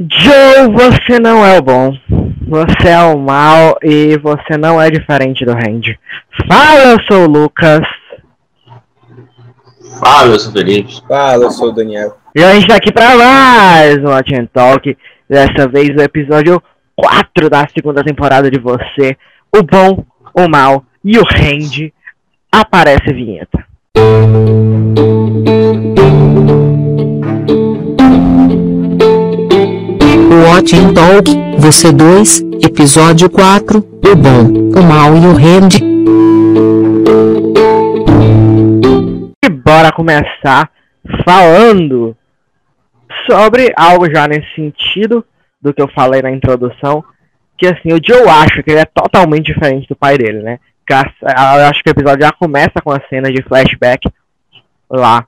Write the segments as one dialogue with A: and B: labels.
A: Joe, você não é o bom. Você é o mal e você não é diferente do Randy. Fala, eu sou o Lucas.
B: Fala, eu sou o Felipe.
C: Fala, eu sou o Daniel.
A: E a gente tá aqui pra mais um Watch Talk. Dessa vez o episódio 4 da segunda temporada de Você. O bom, o mal e o Randy. Aparece a vinheta.
D: Watch Talk, Você 2, Episódio 4, O Bom, o Mal e o Randy.
A: E bora começar falando sobre algo já nesse sentido do que eu falei na introdução, que assim, o Joe acha que ele é totalmente diferente do pai dele, né? Eu acho que o episódio já começa com a cena de flashback lá,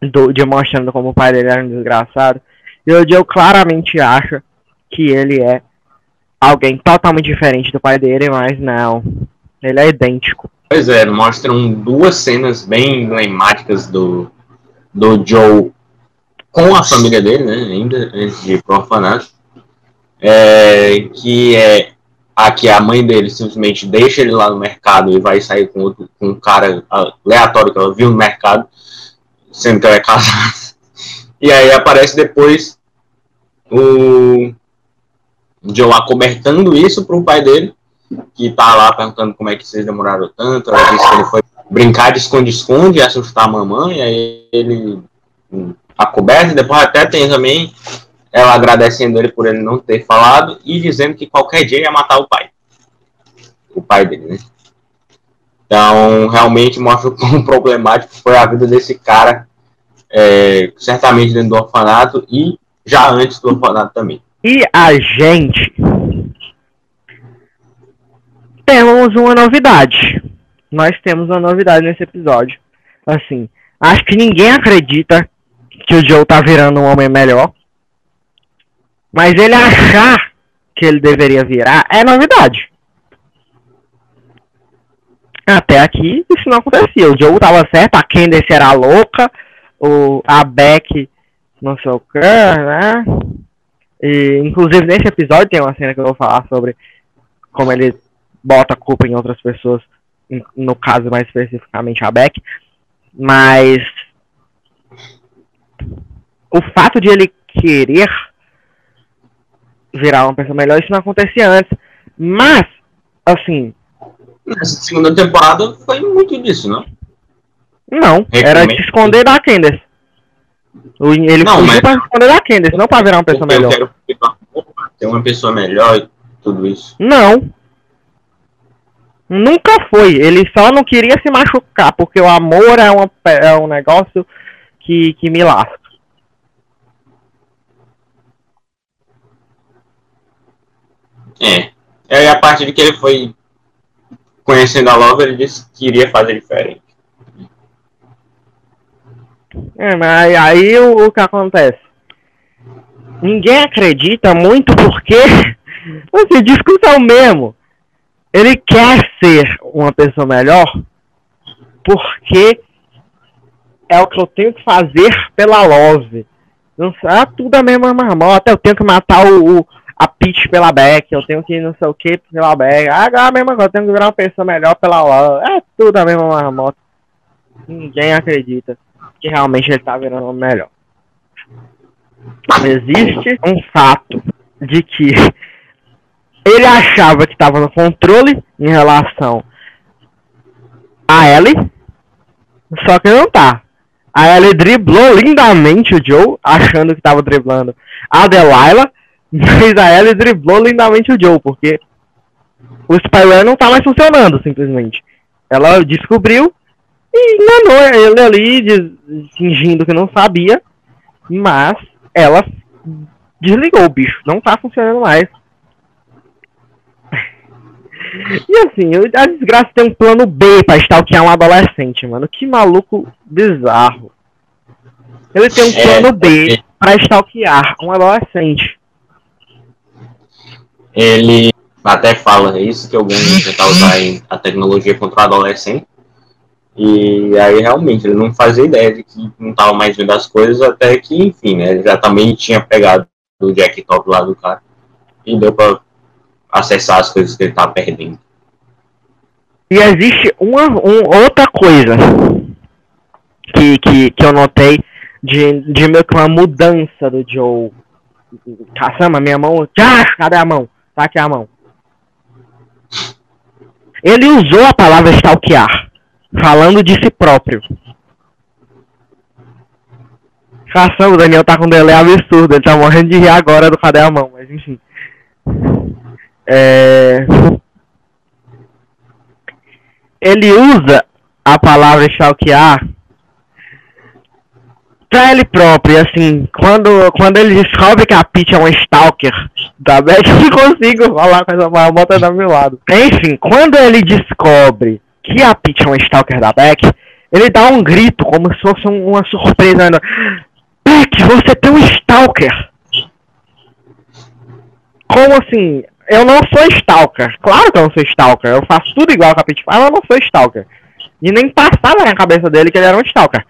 A: do, demonstrando como o pai dele era um desgraçado. E o Joe claramente acha que ele é alguém totalmente diferente do pai dele, mas não. Ele é idêntico.
B: Pois é, mostram duas cenas bem emblemáticas do, do Joe com a família dele, né? Ainda antes de ir pro orfanato. É, que é a que a mãe dele simplesmente deixa ele lá no mercado e vai sair com, outro, com um cara aleatório que ela viu no mercado, sendo que ela é casada. E aí aparece depois o Joe acobertando isso pro pai dele, que tá lá perguntando como é que vocês demoraram tanto. Ela disse que ele foi brincar de esconde-esconde e assustar a mamãe, aí ele acoberta, e depois até tem também ela agradecendo ele por ele não ter falado e dizendo que qualquer dia ia matar o pai. O pai dele, né? Então, realmente mostra o quão problemático foi a vida desse cara, é, certamente dentro do orfanato e já antes do orfanato também.
A: E a gente temos uma novidade. Nós temos uma novidade nesse episódio. Assim, acho que ninguém acredita que o Joe tá virando um homem melhor. Mas ele achar que ele deveria virar é novidade. Até aqui isso não acontecia. O Joe tava certo, a Candace era louca, o, a Beck não sei o que, né? E, inclusive, nesse episódio tem uma cena que eu vou falar sobre como ele bota a culpa em outras pessoas, no caso mais especificamente a Beck. Mas o fato de ele querer virar uma pessoa melhor, isso não acontecia antes. Mas, assim,
B: Nessa segunda temporada foi muito disso, não?
A: não, era de esconder da Candace. Ele
B: Não, mas-
A: pra se esconder da Candace, não pra virar uma pessoa melhor.
B: Eu quero ter uma pessoa melhor e tudo isso.
A: Não. Nunca foi. Ele só não queria se machucar, porque o amor é, uma, é um negócio que, que me lasca.
B: É. E a partir de que ele foi conhecendo a Love, ele disse que iria fazer diferente.
A: É, mas aí o, o que acontece? Ninguém acredita muito porque, assim, discussão mesmo. Ele quer ser uma pessoa melhor porque é o que eu tenho que fazer pela Love. Não ah, tudo a mesma marmota. Eu tenho que matar o, o- a Peach pela Beck. Eu tenho que não sei o que pela Beck. Ah, Agora a mesma coisa. Eu tenho que virar uma pessoa melhor pela Love. É tudo a mesma marmota. Ninguém acredita que realmente ele tá virando homem melhor. Existe um fato de que ele achava que estava no controle em relação a Ellie, só que não tá. A Ellie driblou lindamente o Joe, achando que estava driblando a Delilah, mas a Ellie driblou lindamente o Joe, porque o Spyware não tá mais funcionando, simplesmente. Ela descobriu e enganou ele ali, diz- fingindo que não sabia, mas ela desligou o bicho, não tá funcionando mais. E assim, a desgraça tem um plano B pra stalkear um adolescente, mano. Que maluco bizarro. Ele tem um
B: É,
A: plano B pra stalkear um adolescente.
B: Ele até fala, isso que de tentar usar a tecnologia contra o adolescente. E aí, realmente, ele não fazia ideia de que não estava mais vendo as coisas, até que, enfim, né, ele já também tinha pegado do Jack Top lá do cara. E deu pra acessar as coisas que ele tá perdendo.
A: E existe uma um, outra coisa que, que, que eu notei de, de meio que uma mudança do Joe. Caçamba, minha mão. Ah, cadê a mão? Tá aqui a mão. Ele usou a palavra stalkear, falando de si próprio. Caçamba, o Daniel tá com um delay absurdo, ele tá morrendo de rir agora do cadê a mão, mas enfim. É... Ele usa a palavra stalkear pra ele próprio, assim, quando, quando ele descobre que a Peach é um stalker da Beth, eu não consigo falar com essa marmota do meu lado. Enfim, quando ele descobre que a Peach é um stalker da Beck, ele dá um grito como se fosse uma surpresa. Beck, você tem um stalker! Como assim? Eu não sou stalker. Claro que eu não sou stalker. Eu faço tudo igual que a Peach faz, mas eu não sou stalker. E nem passava na cabeça dele que ele era um stalker.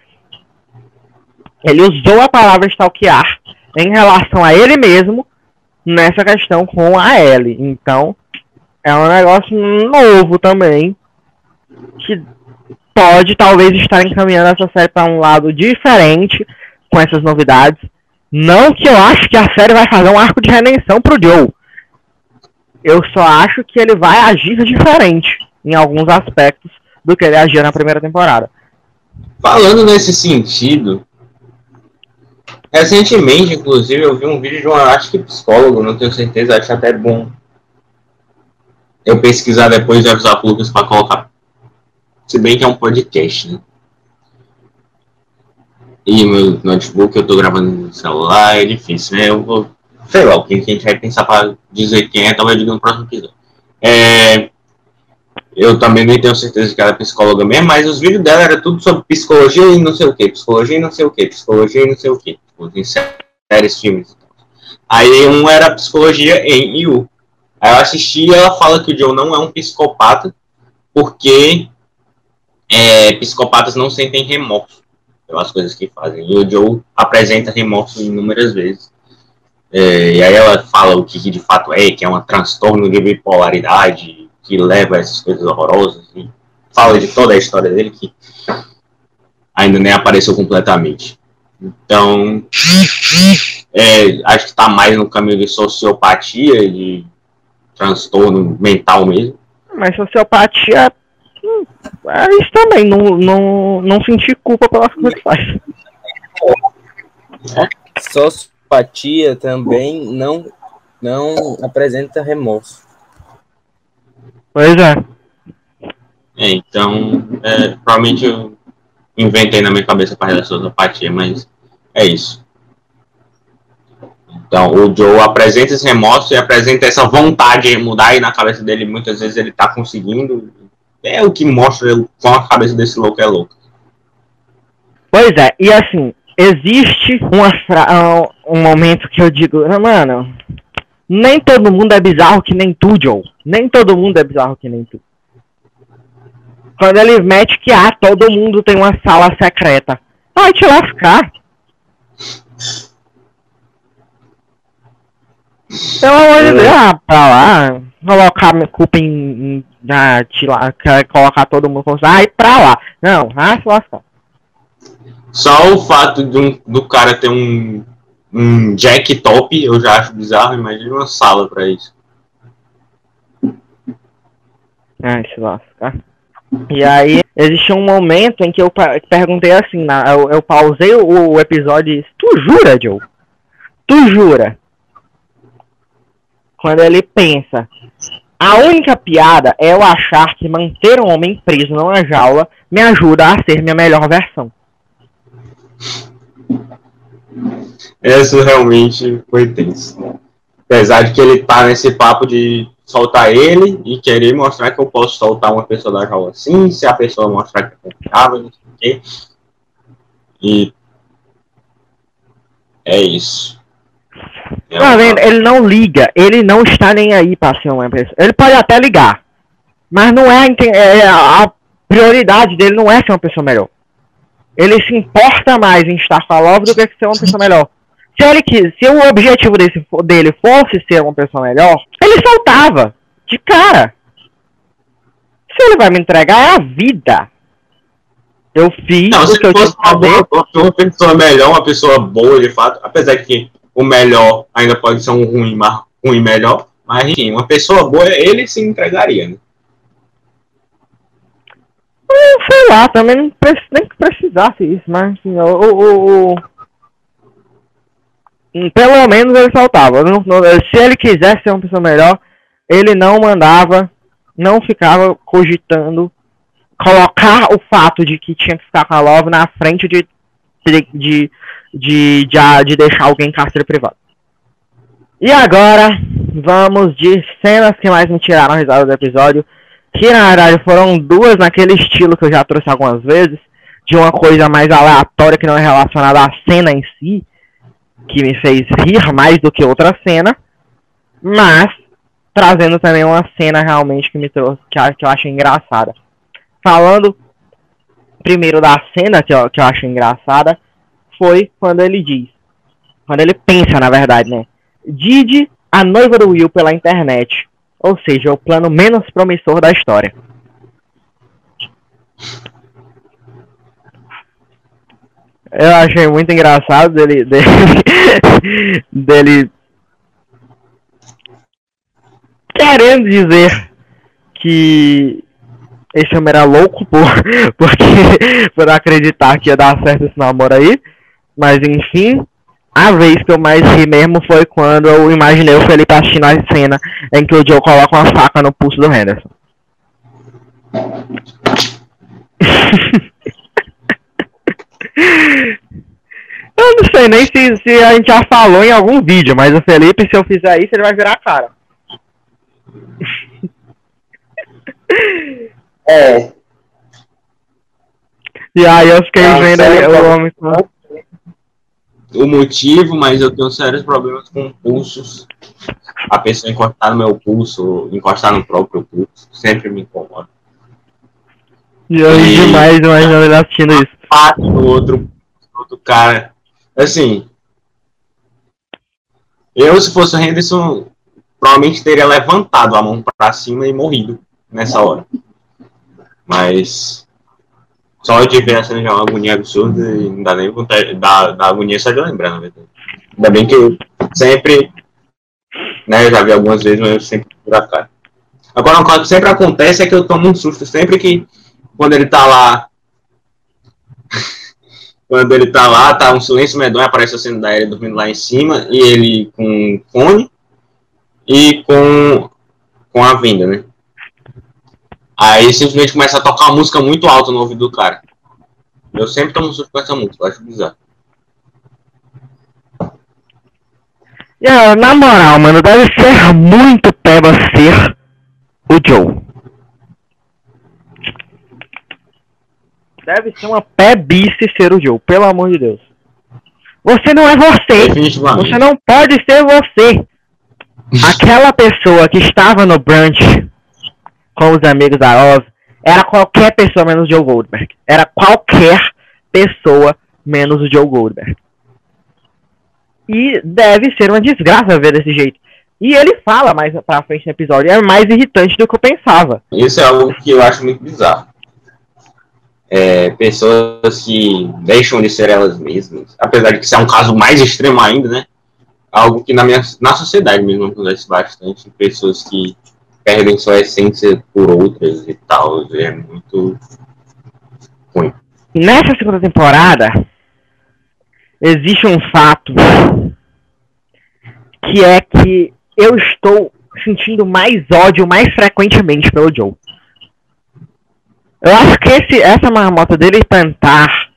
A: Ele usou a palavra stalkear em relação a ele mesmo nessa questão com a Ellie. Então, é um negócio novo também que pode talvez estar encaminhando essa série para um lado diferente com essas novidades. Não que eu acho que a série vai fazer um arco de redenção pro Joe. Eu só acho que ele vai agir diferente em alguns aspectos do que ele agia na primeira temporada.
B: Falando nesse sentido, recentemente, inclusive, eu vi um vídeo de uma, acho que psicólogo, não tenho certeza, acho até bom eu pesquisar depois e avisar pro Lucas para colocar. Se bem que é um podcast, né? E meu notebook eu tô gravando no celular, é difícil, né? Eu vou. Sei lá, o que a gente vai pensar para dizer quem é, talvez diga no próximo episódio. É, eu também nem tenho certeza que ela é psicóloga mesmo, mas os vídeos dela era tudo sobre psicologia e não sei o que, psicologia e não sei o que, psicologia e não sei o que, tipo, em séries, filmes. Aí um era psicologia em IU. Aí eu assisti e ela fala que o Joe não é um psicopata, porque é, psicopatas não sentem remorso pelas coisas que fazem. E o Joe apresenta remorso inúmeras vezes. É, e aí ela fala o que, que, de fato é, que é um transtorno de bipolaridade que leva a essas coisas horrorosas. E fala de toda a história dele que ainda nem apareceu completamente. Então, é, acho que está mais no caminho de sociopatia, de transtorno mental mesmo.
A: Mas sociopatia hum, é isso também, não, não, não sentir culpa pelas coisas que faz.
C: Sociopatia também não, não apresenta remorso.
A: Pois é.
B: é então, é, provavelmente eu inventei na minha cabeça para da sociopatia, mas é isso. Então, o Joe apresenta esse remorso e apresenta essa vontade de mudar e na cabeça dele muitas vezes ele está conseguindo. É o que mostra como a cabeça desse louco é louca.
A: Pois é, e assim, existe uma um momento que eu digo, ah, mano, nem todo mundo é bizarro que nem tu, Joe. Nem todo mundo é bizarro que nem tu. Quando ele mete que ah, todo mundo tem uma sala secreta. Vai te lascar. Pelo amor de Deus, ah, pra lá, colocar minha culpa em. em ah, lá, colocar todo mundo como e pra lá. Não, ah, se lascar.
B: Só o fato de um, do cara ter um, um jack top, eu já acho bizarro, imagina uma sala pra isso.
A: Ah, se lascar. E aí, existe um momento em que eu perguntei assim, eu, eu pausei o, o episódio e disse, tu jura, Joe? Tu jura quando ele pensa. A única piada é eu achar que manter um homem preso numa jaula me ajuda a ser minha melhor versão.
B: Isso realmente foi tenso. Apesar de que ele tá nesse papo de soltar ele e querer mostrar que eu posso soltar uma pessoa da jaula assim, se a pessoa mostrar que é confiável, não sei o quê. E é isso.
A: É tá vendo? Ele não liga, ele não está nem aí para ser uma pessoa. Ele pode até ligar, mas não é, é a prioridade dele não é ser uma pessoa melhor. Ele se importa mais em estar Love do que ser uma pessoa melhor. Se, ele, quis- se o objetivo desse, dele fosse ser uma pessoa melhor, ele soltava. De cara. Se ele vai me entregar, é a vida. Eu fiz
B: Não,
A: o que eu tinha
B: fosse
A: que
B: uma,
A: fazer.
B: boa, uma pessoa melhor, uma pessoa boa de fato, apesar que o melhor ainda pode ser um ruim, mas ruim melhor, mas enfim, uma pessoa boa, ele se entregaria, né?
A: Sei lá, também nem que precisasse isso, mas assim, o, Hum, Pelo menos ele não- se ele quisesse ser uma pessoa melhor, ele não mandava, não ficava cogitando colocar o fato de que tinha que ficar com a Love na frente de, de, de, de, de, de deixar alguém em cárcere privado. E agora, vamos de cenas que mais me tiraram a risada do episódio que na verdade foram duas naquele estilo que eu já trouxe algumas vezes, de uma coisa mais aleatória que não é relacionada à cena em si, que me fez rir mais do que outra cena, mas trazendo também uma cena realmente que me trouxe, que, que eu achei engraçada. Falando primeiro da cena que eu, que eu acho engraçada, foi quando ele diz, quando ele pensa na verdade, né? Didi, a noiva do Will pela internet. Ou seja, o plano menos promissor da história. Eu achei muito engraçado dele, dele, dele querendo dizer que esse homem era louco por, porque, por acreditar que ia dar certo esse namoro aí. Mas enfim, a vez que eu mais ri mesmo foi quando eu imaginei o Felipe assistindo a cena em que o Joe coloca uma faca no pulso do Henderson. eu não sei nem se, se a gente já falou em algum vídeo, mas o Felipe, se eu fizer isso, ele vai virar a cara.
C: É,
A: E aí eu fiquei vendo o
C: cara?
A: homem com...
B: O motivo, mas eu tenho sérios problemas com pulsos. A pessoa encostar no meu pulso, encostar no próprio pulso, sempre me incomoda.
A: E eu
B: E-
A: demais imaginando ele assistindo isso.
B: Parte do outro, outro cara. Assim, eu, se fosse o Henderson, provavelmente teria levantado a mão pra cima e morrido nessa hora. Mas só de ver a cena já é uma agonia absurda e não dá nem vontade, dá, dá agonia só de lembrar, na verdade. Ainda bem que eu sempre, né, eu já vi algumas vezes, mas eu sempre por cara. Agora, coisa que sempre acontece é que eu tomo um susto sempre que, quando ele tá lá, quando ele tá lá, tá um silêncio medonho, aparece a cena da Ellie dormindo lá em cima, e ele com fone e com, com a vinda, né? Aí simplesmente começa a tocar uma música muito alta no ouvido do cara. Eu sempre tomo susto com essa música, eu acho bizarro.
A: Na moral, mano, deve ser muito peba ser o Joe. Deve ser uma pebice ser o Joe, pelo amor de Deus. Você não é você. Você não pode ser você. Aquela pessoa que estava no brunch com os amigos da Oz era qualquer pessoa menos o Joe Goldberg. Era qualquer pessoa menos o Joe Goldberg. E deve ser uma desgraça ver desse jeito. E ele fala mais pra frente no episódio, é mais irritante do que eu pensava.
B: Isso é algo que eu acho muito bizarro. É, pessoas que deixam de ser elas mesmas, apesar de que isso é um caso mais extremo ainda, né? Algo que na, minha, na sociedade mesmo acontece bastante. Pessoas que perdem sua essência por outras e tal. É muito ruim.
A: Nessa segunda temporada, existe um fato que é que eu estou sentindo mais ódio mais frequentemente pelo Joe. Eu acho que esse, essa marmota dele tentar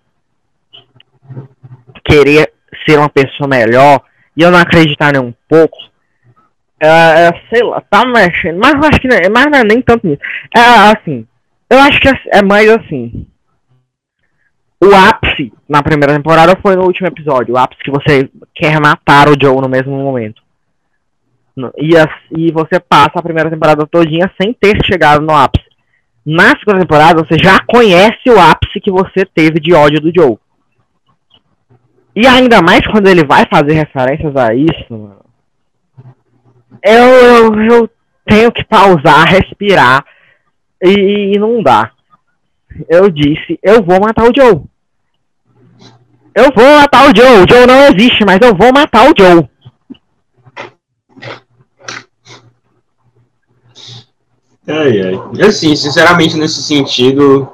A: querer ser uma pessoa melhor e eu não acreditar nem um pouco, é, é, sei lá, tá mexendo, mas eu acho que não, é- mas não é nem tanto nisso. É assim, eu acho que é, é mais assim. O ápice na primeira temporada foi no último episódio. O ápice que você quer matar o Joe no mesmo momento. E, e você passa a primeira temporada todinha sem ter chegado no ápice. Na segunda temporada você já conhece o ápice que você teve de ódio do Joe. E ainda mais quando ele vai fazer referências a isso, mano. Eu, eu, eu tenho que pausar, respirar e, e não dá. Eu disse, eu vou matar o Joe. Eu vou matar o Joe. O Joe não existe, mas eu vou matar o Joe.
B: Ai, ai. Assim, sinceramente, nesse sentido,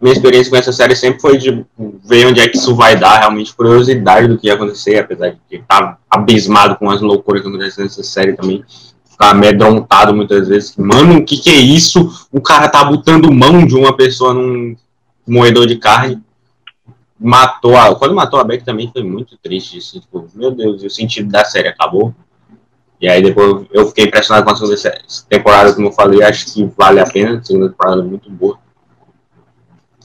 B: minha experiência com essa série sempre foi de ver onde é que isso vai dar, realmente curiosidade do que ia acontecer, apesar de estar tá abismado com as loucuras que acontecem nessa série também. Ficar amedrontado muitas vezes. Mano, o que, que é isso? O cara tá botando mão de uma pessoa num moedor de carne. Matou a. Quando matou a Beck também foi muito triste. Tipo, meu Deus, o sentido da série acabou. E aí depois eu fiquei impressionado com a segunda temporada, como eu falei, acho que vale a pena, a segunda temporada é muito boa.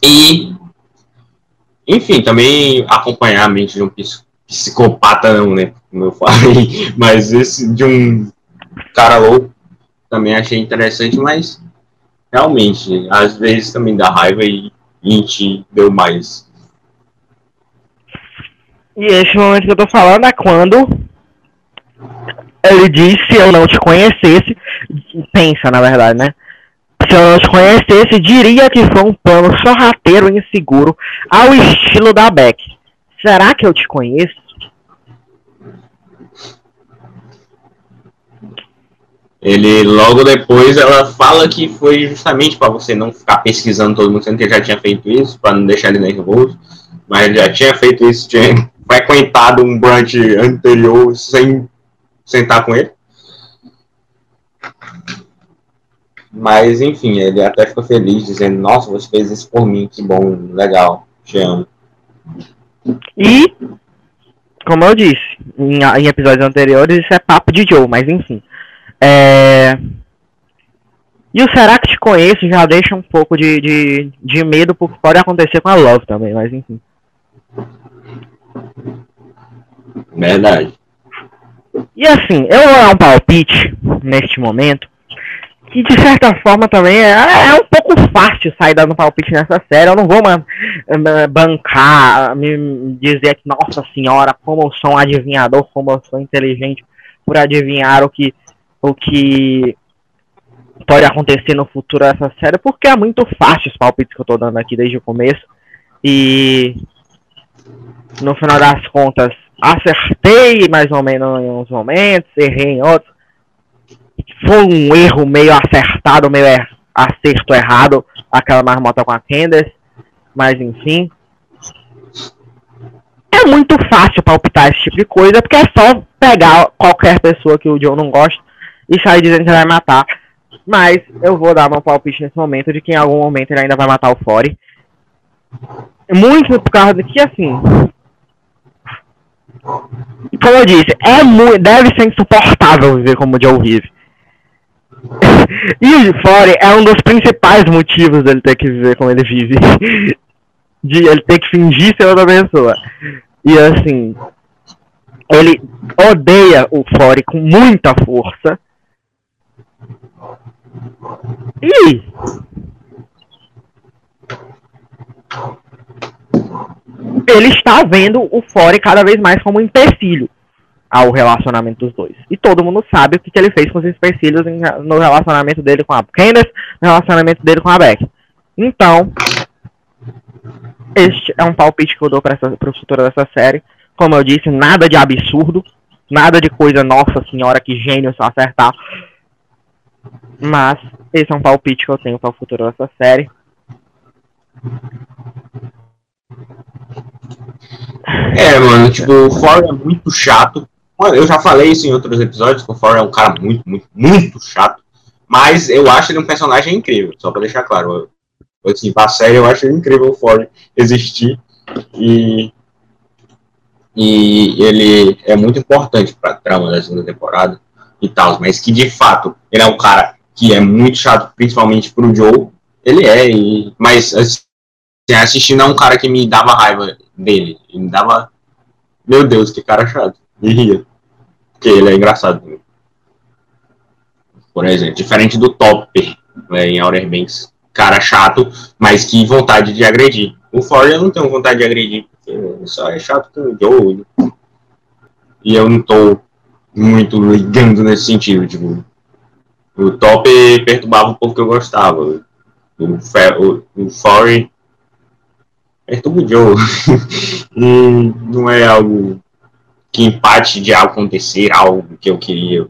B: E, enfim, também acompanhar a mente de um psicopata não, né, como eu falei, mas esse de um cara louco também achei interessante, mas realmente, às vezes também dá raiva e a gente deu mais.
A: E esse momento que eu tô falando é quando ele diz se eu não te conhecesse, pensa na verdade, né? Se eu não te diria que foi um plano sorrateiro e inseguro ao estilo da Beck. Será que eu te conheço?
B: Ele logo depois ela fala que foi justamente para você não ficar pesquisando todo mundo, sendo que ele já tinha feito isso, para não deixar ele nervoso, mas já tinha feito isso, tinha frequentado um brunch anterior sem sentar com ele. Mas, enfim, ele até ficou feliz, dizendo: Nossa, você fez isso por mim, que bom, legal, te amo.
A: E, como eu disse em, em episódios anteriores, isso é papo de Joe, mas enfim. É... E o Será que te conheço já deixa um pouco de, de, de medo, porque pode acontecer com a Love também, mas enfim.
B: Verdade.
A: E assim, eu vou dar um palpite neste momento, que de certa forma também é, é um pouco fácil sair dando palpite nessa série. Eu não vou man, bancar, me dizer que, nossa senhora, como eu sou um adivinhador, como eu sou inteligente por adivinhar o que, o que pode acontecer no futuro dessa série, porque é muito fácil os palpites que eu tô dando aqui desde o começo. E no final das contas, acertei mais ou menos em uns momentos, errei em outros. Foi um erro meio acertado, meio er acerto errado, aquela marmota com a Candace, mas enfim. É muito fácil palpitar esse tipo de coisa, porque é só pegar qualquer pessoa que o Joe não gosta e sair dizendo que vai matar. Mas eu vou dar meu palpite nesse momento de que em algum momento ele ainda vai matar o Fore. Muito por causa de que, assim, como eu disse, é muito, deve ser insuportável viver como o Joe vive. E o Fore é um dos principais motivos dele ter que viver como ele vive. De ele ter que fingir ser outra pessoa. E assim, ele odeia o Fore com muita força. E ele está vendo o Fore cada vez mais como um empecilho ao relacionamento dos dois. E todo mundo sabe o que, que ele fez com os empecilhos no relacionamento dele com a Candace, no relacionamento dele com a Beck. Então, este é um palpite que eu dou para o futuro dessa série. Como eu disse, nada de absurdo, nada de coisa, nossa senhora, que gênio se acertar. Mas esse é um palpite que eu tenho para o futuro dessa série.
B: É, mano, tipo, o For é muito chato. Eu já falei isso em outros episódios, que o For é um cara muito, muito, muito chato. Mas eu acho ele um personagem incrível, só pra deixar claro. Assim, pra série, eu acho incrível o For existir. E, e ele é muito importante pra trama da segunda temporada e tal. Mas que, de fato, ele é um cara que é muito chato, principalmente pro Joe. Ele é, e, mas assim, assistindo a um cara que me dava raiva dele. Ele me dava. Meu Deus, que cara chato. E ria. Porque ele é engraçado. Por exemplo, diferente do Topper né, em Outer Banks. Cara chato, mas que vontade de agredir. O Ford eu não tenho vontade de agredir. Ele só é chato com o Joe. E eu não tô muito ligando nesse sentido, tipo. O top perturbava um pouco que eu gostava. O, Fe- o, o Foreign perturba o Joe. não é algo que empate de acontecer, algo que eu queria.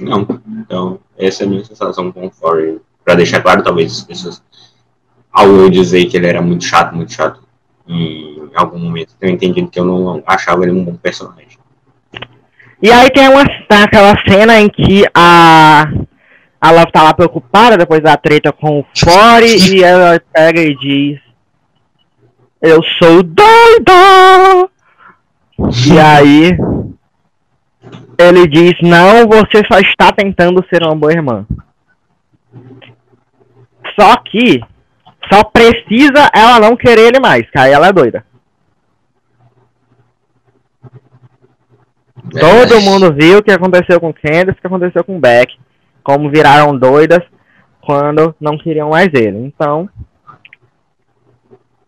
B: Não. Então, essa é a minha sensação com o Foreign. Pra deixar claro, talvez as pessoas. Ao eu dizer que ele era muito chato, muito chato, em algum momento tenham entendido que eu não achava ele um bom personagem.
A: E aí tem uma tem aquela cena em que a a Love tá lá preocupada depois da treta com o Fore e ela pega e diz Eu sou doida! E aí ele diz, não, você só está tentando ser uma boa irmã. Só que só precisa ela não querer ele mais, que aí ela é doida. Todo
B: É,
A: mundo viu o que aconteceu com Candace, o que aconteceu com Beck. Como viraram doidas quando não queriam mais ele. Então.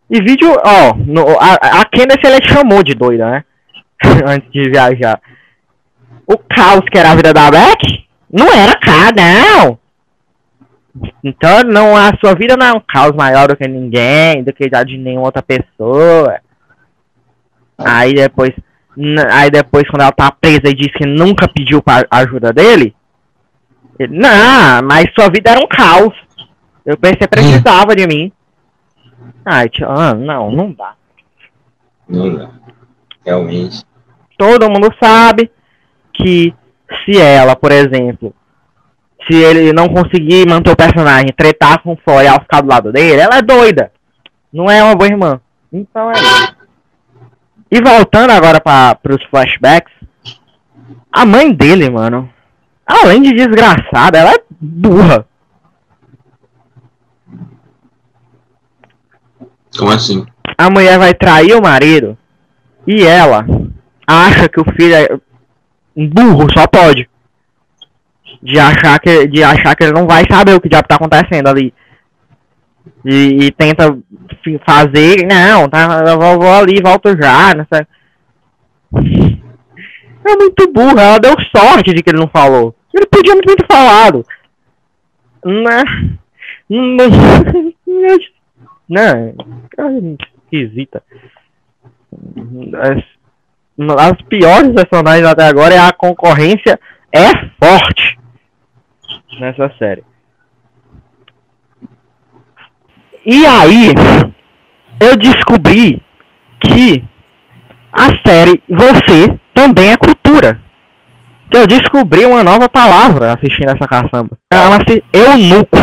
A: E vídeo, ó, no, a, a Candace ela chamou de doida, né? Antes de viajar. O caos que era a vida da Beck não era cá, não. Então não, a sua vida não é um caos maior do que ninguém, do que a de nenhuma outra pessoa. Aí depois, aí depois quando ela tá presa e diz que nunca pediu pra ajuda dele, ele, não, mas sua vida era um caos. Eu pensei precisava de mim. Ai, tio, ah, não, não dá.
B: Não dá. Realmente.
A: Todo mundo sabe que se ela, por exemplo, se ele não conseguir manter o personagem, tretar com o Fora ela ficar do lado dele, ela é doida. Não é uma boa irmã. Então é isso. E voltando agora para os flashbacks, a mãe dele, mano, além de desgraçada, ela é burra.
B: Como assim?
A: a mulher vai trair o marido e ela acha que o filho é um burro, só pode. De achar que, de achar que ele não vai saber o que diabo tá acontecendo ali. E, e tenta fazer, não, tá, eu vou, vou ali, volto já, sei. É muito burra, ela deu sorte de que ele não falou. Ele podia muito ter falado. Né? Não, não, esquisita. As, piores personagens até agora é a concorrência é forte nessa série. E aí, eu descobri que a série Você também é cultura. Eu descobri uma nova palavra assistindo essa caçamba. Chama-se eunuco.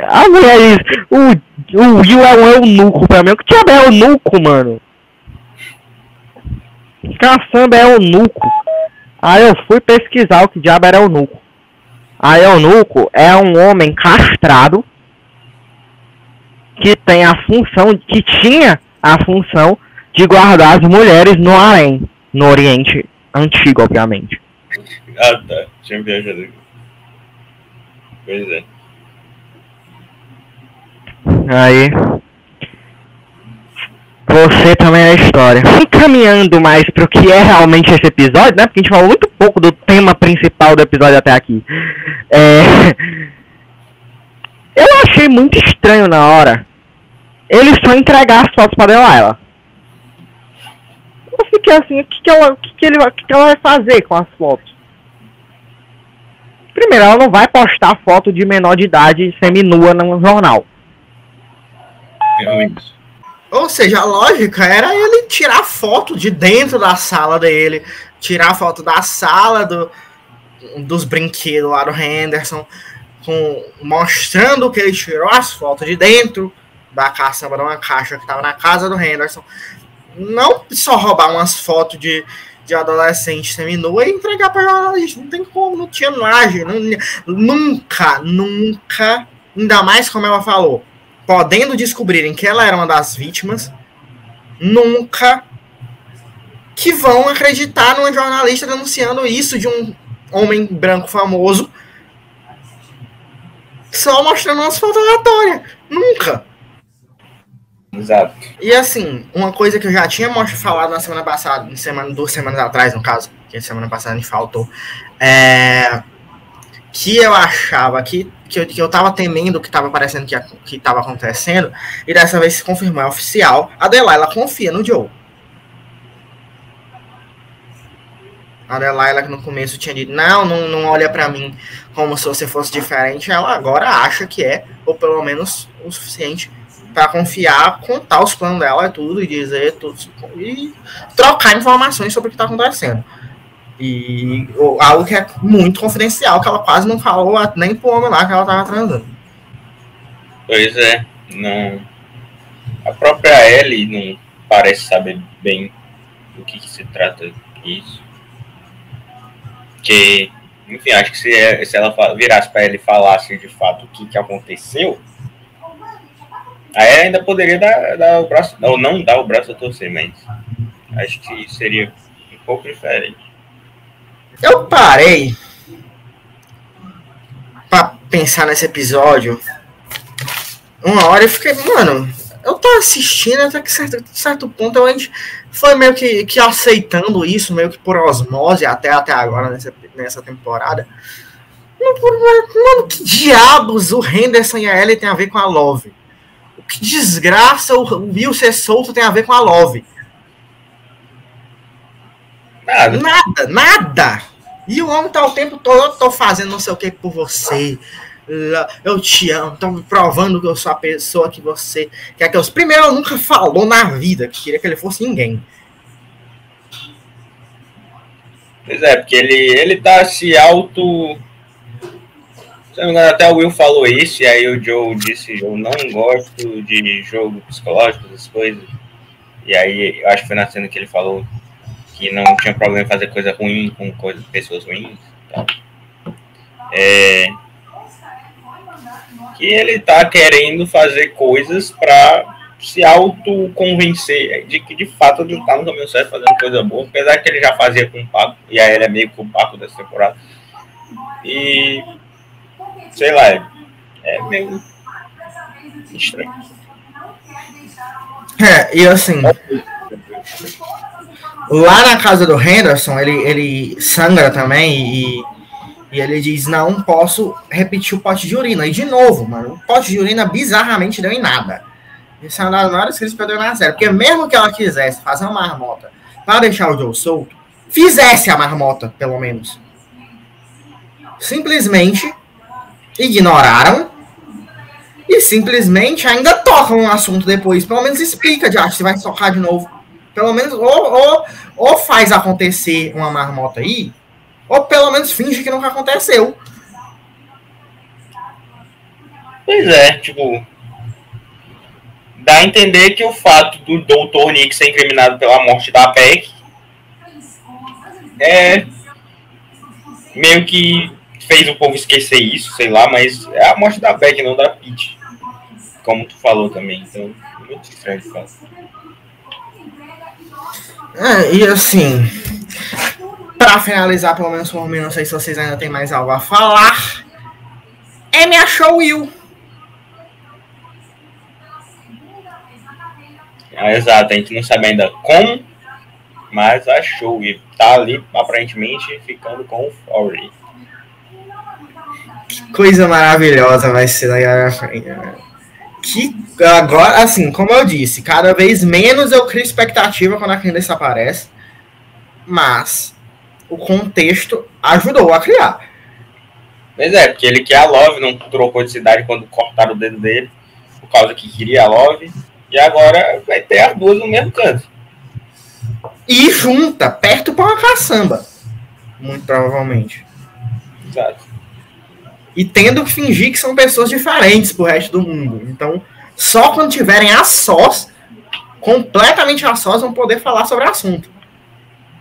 A: A mulher diz, o, o Will é um eunuco pra mim. O que diabo é eunuco, mano? Caçamba é eunuco. Aí eu fui pesquisar o que diabo era eunuco. A eunuco é um homem castrado que tem a função, que tinha a função de guardar as mulheres no harém, no Oriente Antigo, obviamente.
E: Ah, tá. Tinha viajado aqui. Pois é.
A: Aí. Você também é história. Encaminhando mais pro que é realmente esse episódio, né? Porque a gente falou muito pouco do tema principal do episódio até aqui. É... Eu achei muito estranho na hora ele só entregar as fotos pra Delilah. Eu fiquei assim, o que, que, ela, o, que, que, ele, o que, que ela vai fazer com as fotos? Primeiro, ela não vai postar foto de menor de idade seminua no jornal.
E: Realmente.
F: Ou seja, a lógica era ele tirar foto de dentro da sala dele, tirar foto da sala do, dos brinquedos lá do Henderson, com, mostrando que ele tirou as fotos de dentro da caçamba de uma caixa que estava na casa do Henderson. Não só roubar umas fotos de, de adolescente seminua e entregar para jornalista. Não tem como, não tinha não- nunca, nunca, ainda mais como ela falou, podendo descobrirem que ela era uma das vítimas, nunca que vão acreditar numa jornalista denunciando isso de um homem branco famoso só mostrando umas fotos aleatórias. Nunca.
B: Exato.
F: E assim, uma coisa que eu já tinha falado na semana passada, em semana, duas semanas atrás, no caso, que semana passada me faltou, é, que eu achava que, que, eu, que eu tava temendo que tava parecendo que, que tava acontecendo, e dessa vez se confirmou, é oficial. A Delilah confia no Joe. A Delilah que no começo tinha dito, não, não, não olha pra mim como se você fosse diferente, ela agora acha que é, ou pelo menos o suficiente para confiar, contar os planos dela e tudo, e dizer tudo, e trocar informações sobre o que está acontecendo. E algo que é muito confidencial, que ela quase não falou nem pro homem lá que ela tava transando.
B: Pois é, não. A própria Ellie não parece saber bem do que, que se trata isso. Que, enfim, acho que se, é- se ela virasse pra ele e falasse de fato o que, que aconteceu, aí ainda poderia dar, dar o braço, ou não dar o braço a torcer, mas acho que seria um pouco diferente.
F: Eu parei pra pensar nesse episódio uma hora e fiquei, mano, eu tô assistindo até que certo, certo ponto a gente foi meio que, que aceitando isso, meio que por osmose até, até agora nessa, nessa temporada. Mano, que diabos o Henderson e a Ellie tem a ver com a Love? O que desgraça o Will ser solto tem a ver com a Love?
B: Nada.
F: Nada, nada. E o homem tá o tempo todo, eu tô fazendo não sei o que por você. Eu te amo, tô me provando que eu sou a pessoa que você quer que eu. Primeiro, eu nunca falou na vida que queria que ele fosse ninguém.
B: Pois é, porque ele, ele tá se auto. Até o Will falou isso, e aí o Joe disse: Eu não gosto de jogo psicológico, essas coisas. E aí eu acho que foi na cena que ele falou que não tinha problema em fazer coisa ruim com coisa, pessoas ruins. tal. É, que ele tá querendo fazer coisas pra se autoconvencer de que de fato ele tá no caminho certo fazendo coisa boa, apesar que ele já fazia com o Paco, e aí ele é meio que o Paco dessa temporada. E sei lá, é, é meio estranho.
F: É, e assim. Lá na casa do Henderson, ele, ele sangra também e, e ele diz: Não posso repetir o pote de urina. E de novo, mano, o pote de urina bizarramente deu em nada. Isso é uma das que eu na. Porque mesmo que ela quisesse fazer uma marmota para deixar o Joe solto, fizesse a marmota, pelo menos. Simplesmente ignoraram e simplesmente ainda tocam no assunto depois. Pelo menos explica, de se vai tocar de novo. Pelo menos, ou, ou, ou faz acontecer uma marmota aí, ou pelo menos finge que nunca aconteceu.
B: Pois é, tipo. Dá a entender que o fato do Dr. Nick ser incriminado pela morte da Beck é meio que fez o povo esquecer isso, sei lá, mas é a morte da Beck, não da Pete. Como tu falou também, então muito estranho.
F: É, e assim, pra finalizar, pelo menos por mim, não sei se vocês ainda tem mais algo a falar. Amy achou o Will.
B: Ah, exato, a gente não sabe ainda como, mas achou e tá ali aparentemente ficando com o Fury.
F: Coisa maravilhosa vai ser frente. né? Que agora, assim, como eu disse, cada vez menos eu crio expectativa quando a Candace aparece. Mas o contexto ajudou a criar.
B: Pois é, porque ele quer a Love, não trocou de cidade quando cortaram o dedo dele, por causa que queria a Love, e agora vai ter as duas no mesmo canto.
F: E junta, perto pra uma caçamba. Muito provavelmente.
B: Exato.
F: E tendo que fingir que são pessoas diferentes pro resto do mundo. Então, só quando tiverem a sós, completamente a sós, vão poder falar sobre o assunto.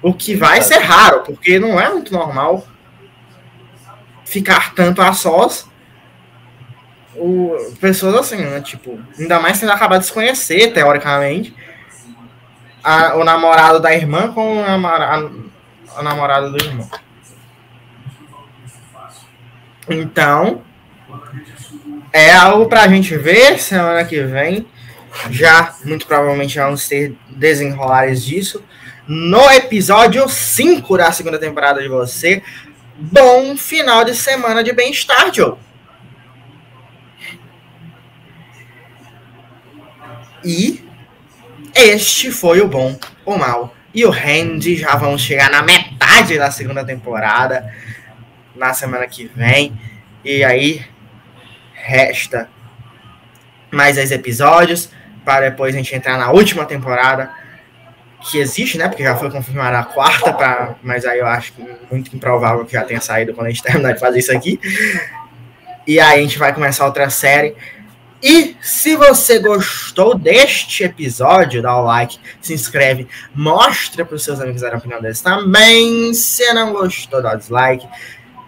F: O que vai ser raro, porque não é muito normal ficar tanto a sós. O, pessoas assim, né? Tipo, ainda mais tendo acabado de se conhecer, teoricamente. A- o namorado da irmã com namora- a, a namorada do irmão. Então, é algo pra gente ver semana que vem. Já, muito provavelmente, vamos ter desenrolares disso. No episódio 5 da segunda temporada de você. Bom final de semana de bem-estar, Joe. E este foi o bom, o mal e o Randy. Já vamos chegar na metade da segunda temporada na semana que vem. E aí resta mais 10 episódios para depois a gente entrar na última temporada que existe, né? Porque já foi confirmada a quarta, pra, mas aí eu acho muito improvável que já tenha saído quando a gente terminar de fazer isso aqui. E aí a gente vai começar outra série. E se você gostou deste episódio, dá o like, se inscreve, mostra para os seus amigos a opinião deles também. Se não gostou, dá dislike.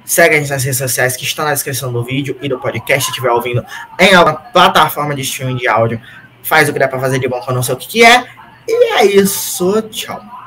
F: Segue a gente nas redes sociais que estão na descrição do vídeo e do podcast. Se estiver ouvindo em alguma plataforma de streaming de áudio, faz o que dá para fazer de bom que eu não sei o que, que é. E é isso. Tchau.